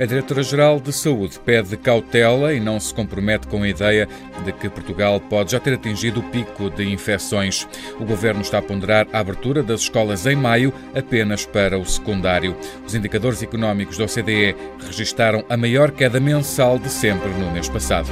A Diretora-Geral de Saúde pede cautela e não se compromete com a ideia de que Portugal pode já ter atingido o pico de infecções. O governo está a ponderar a abertura das escolas em maio apenas para o secundário. Os indicadores económicos da OCDE registaram a maior queda mensal de sempre no mês passado.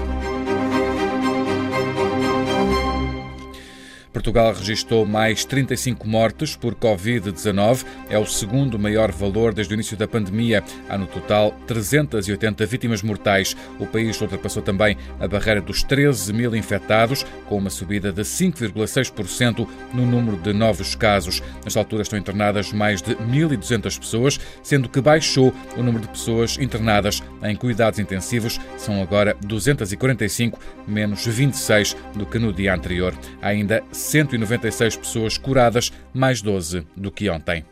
Portugal registrou mais 35 mortes por Covid-19. É o segundo maior valor desde o início da pandemia. Há no total 380 vítimas mortais. O país ultrapassou também a barreira dos 13 mil infectados, com uma subida de 5,6% no número de novos casos. Nesta altura estão internadas mais de 1.200 pessoas, sendo que baixou o número de pessoas internadas em cuidados intensivos. São agora 245, menos 26 do que no dia anterior. Há ainda 196 pessoas curadas, mais 12 do que ontem.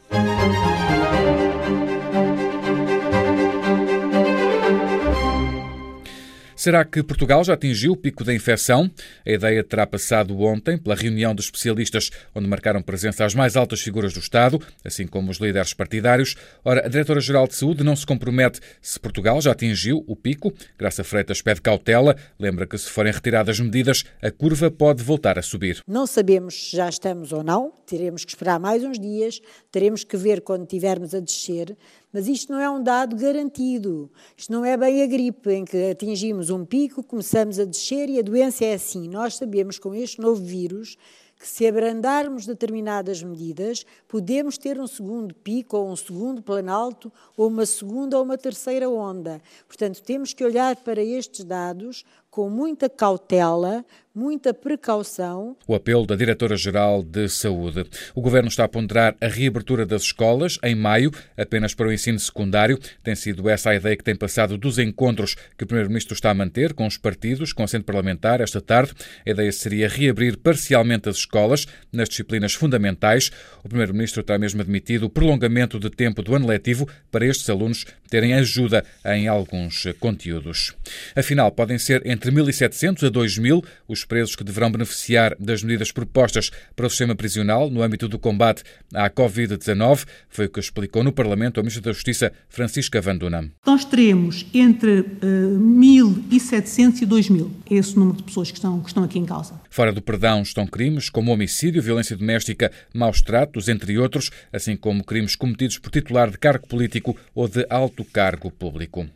Será que Portugal já atingiu o pico da infecção? A ideia terá passado ontem pela reunião de especialistas, onde marcaram presença as mais altas figuras do Estado, assim como os líderes partidários. Ora, a Diretora-Geral de Saúde não se compromete se Portugal já atingiu o pico. Graça Freitas pede cautela. Lembra que se forem retiradas medidas, a curva pode voltar a subir. Não sabemos se já estamos ou não. Teremos que esperar mais uns dias. Teremos que ver quando estivermos a descer mas isto não é um dado garantido. Isto não é bem a gripe, em que atingimos um pico, começamos a descer e a doença é assim. Nós sabemos com este novo vírus que se abrandarmos determinadas medidas, podemos ter um segundo pico ou um segundo planalto ou uma segunda ou uma terceira onda. Portanto, temos que olhar para estes dados com muita cautela, muita precaução. O apelo da Diretora-Geral de Saúde. O Governo está a ponderar a reabertura das escolas em maio, apenas para o ensino secundário. Tem sido essa a ideia que tem passado dos encontros que o Primeiro-Ministro está a manter com os partidos, com assento parlamentar, esta tarde. A ideia seria reabrir parcialmente as escolas nas disciplinas fundamentais. O Primeiro-Ministro terá mesmo admitido o prolongamento de tempo do ano letivo para estes alunos terem ajuda em alguns conteúdos. Afinal, podem ser entre 1.700 a 2.000 os presos que deverão beneficiar das medidas propostas para o sistema prisional no âmbito do combate à Covid-19. Foi o que explicou no Parlamento a Ministra da Justiça, Francisca Vanduna. Nós teremos entre uh, eh, 1.700 e 2.000. É esse número de pessoas que estão, que estão aqui em causa. Fora do perdão estão crimes como homicídio, violência doméstica, maus tratos, entre outros, assim como crimes cometidos por titular de cargo político ou de alto cargo público.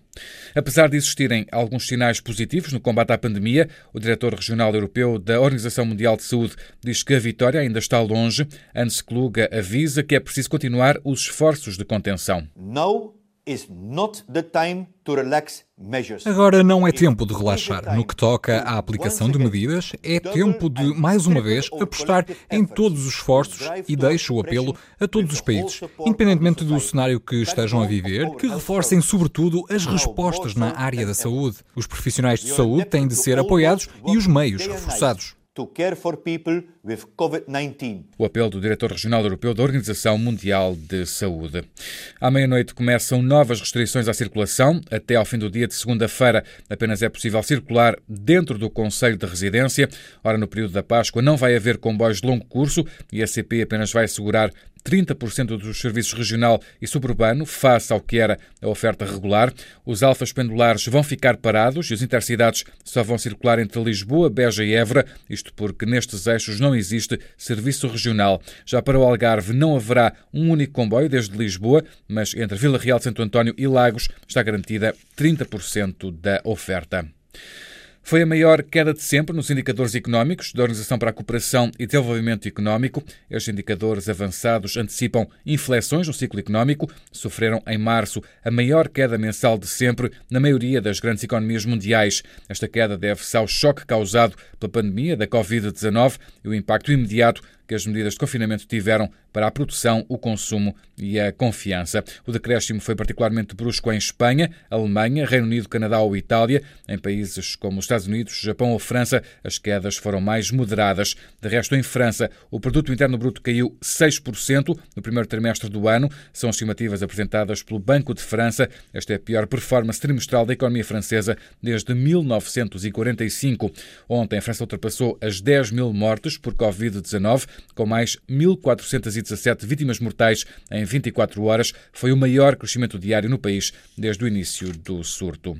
Apesar de existirem alguns sinais positivos no combate à pandemia, o diretor regional europeu da Organização Mundial de Saúde diz que a vitória ainda está longe. Hans Kluge avisa que é preciso continuar os esforços de contenção. No Agora não é tempo de relaxar. No que toca à aplicação de medidas, é tempo de, mais uma vez, apostar em todos os esforços e deixo o apelo a todos os países, independentemente do cenário que estejam a viver, que reforcem sobretudo as respostas na área da saúde. Os profissionais de saúde têm de ser apoiados e os meios reforçados to care for people with COVID-19. O apelo do diretor regional europeu da Organização Mundial de Saúde. À meia-noite começam novas restrições à circulação. Até ao fim do dia de segunda-feira, apenas é possível circular dentro do Conselho de Residência. Ora, no período da Páscoa não vai haver comboios de longo curso e a CP apenas vai assegurar 30% dos serviços regional e suburbano face ao que era a oferta regular. Os alfas pendulares vão ficar parados e os intercidades só vão circular entre Lisboa, Beja e Évora, isto porque nestes eixos não existe serviço regional. Já para o Algarve não haverá um único comboio desde Lisboa, mas entre Vila Real Santo António e Lagos está garantida 30% da oferta. Foi a maior queda de sempre nos indicadores económicos da Organização para a Cooperação e Desenvolvimento Económico. Estes indicadores avançados antecipam inflexões no ciclo económico. Sofreram em março a maior queda mensal de sempre na maioria das grandes economias mundiais. Esta queda deve-se ao choque causado pela pandemia da Covid-19 e o impacto imediato que as medidas de confinamento tiveram para a produção, o consumo e a confiança. O decréscimo foi particularmente brusco em Espanha, Alemanha, Reino Unido, Canadá ou Itália. Em países como os Estados Unidos, Japão ou França, as quedas foram mais moderadas. De resto, em França, o produto interno bruto caiu 6% no primeiro trimestre do ano. São estimativas apresentadas pelo Banco de França. Esta é a pior performance trimestral da economia francesa desde 1945. Ontem, a França ultrapassou as 10 mil mortes por Covid-19 com mais 1.417 vítimas mortais em 24 horas. Foi o maior crescimento diário no país desde o início do surto.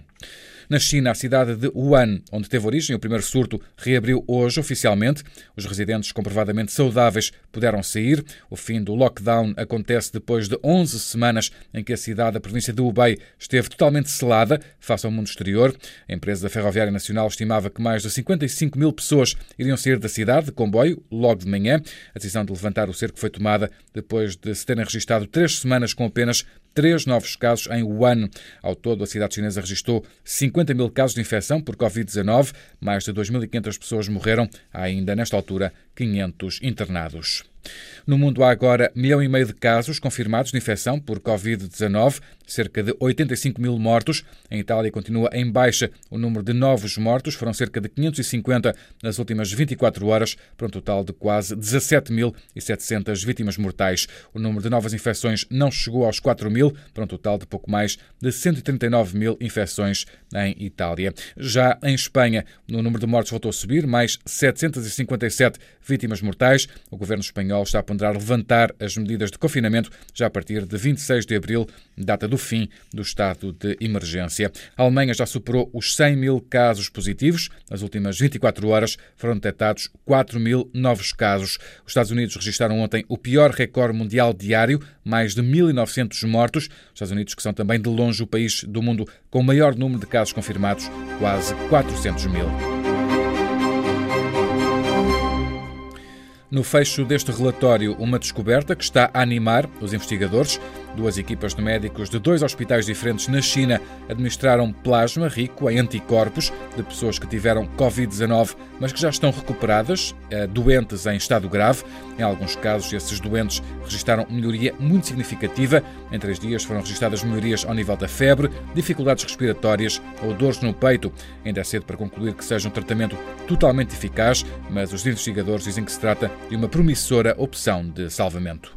Na China, a cidade de Wuhan, onde teve origem o primeiro surto, reabriu hoje oficialmente. Os residentes comprovadamente saudáveis puderam sair. O fim do lockdown acontece depois de 11 semanas em que a cidade da província de Hubei esteve totalmente selada face ao mundo exterior. A empresa ferroviária nacional estimava que mais de 55 mil pessoas iriam sair da cidade de comboio logo de manhã. A decisão de levantar o cerco foi tomada depois de se terem registrado três semanas com apenas três novos casos em Wuhan. Ao todo, a cidade chinesa registrou 50 mil casos de infecção por Covid-19, mais de 2.500 pessoas morreram, há ainda nesta altura 500 internados. No mundo há agora milhão e meio de casos confirmados de infecção por Covid-19, cerca de 85 mil mortos. Em Itália continua em baixa o número de novos mortos, foram cerca de 550 nas últimas 24 horas, para um total de quase 17.700 vítimas mortais. O número de novas infecções não chegou aos 4 mil, para um total de pouco mais de 139 mil infecções em Itália. Já em Espanha, o número de mortos voltou a subir, mais 757 vítimas mortais. O governo espanhol está a ponderar levantar as medidas de confinamento já a partir de 26 de abril, data do fim do estado de emergência. A Alemanha já superou os 100 mil casos positivos. Nas últimas 24 horas foram detectados 4 mil novos casos. Os Estados Unidos registraram ontem o pior recorde mundial diário, mais de 1.900 mortos. Os Estados Unidos, que são também de longe o país do mundo com o maior número de casos confirmados, quase 400 mil. No fecho deste relatório, uma descoberta que está a animar os investigadores. Duas equipas de médicos de dois hospitais diferentes na China administraram plasma rico em anticorpos de pessoas que tiveram Covid-19, mas que já estão recuperadas, eh, doentes em estado grave. Em alguns casos, esses doentes registraram melhoria muito significativa. Em três dias foram registradas melhorias ao nível da febre, dificuldades respiratórias ou dores no peito. Ainda é cedo para concluir que seja um tratamento totalmente eficaz, mas os investigadores dizem que se trata de uma promissora opção de salvamento.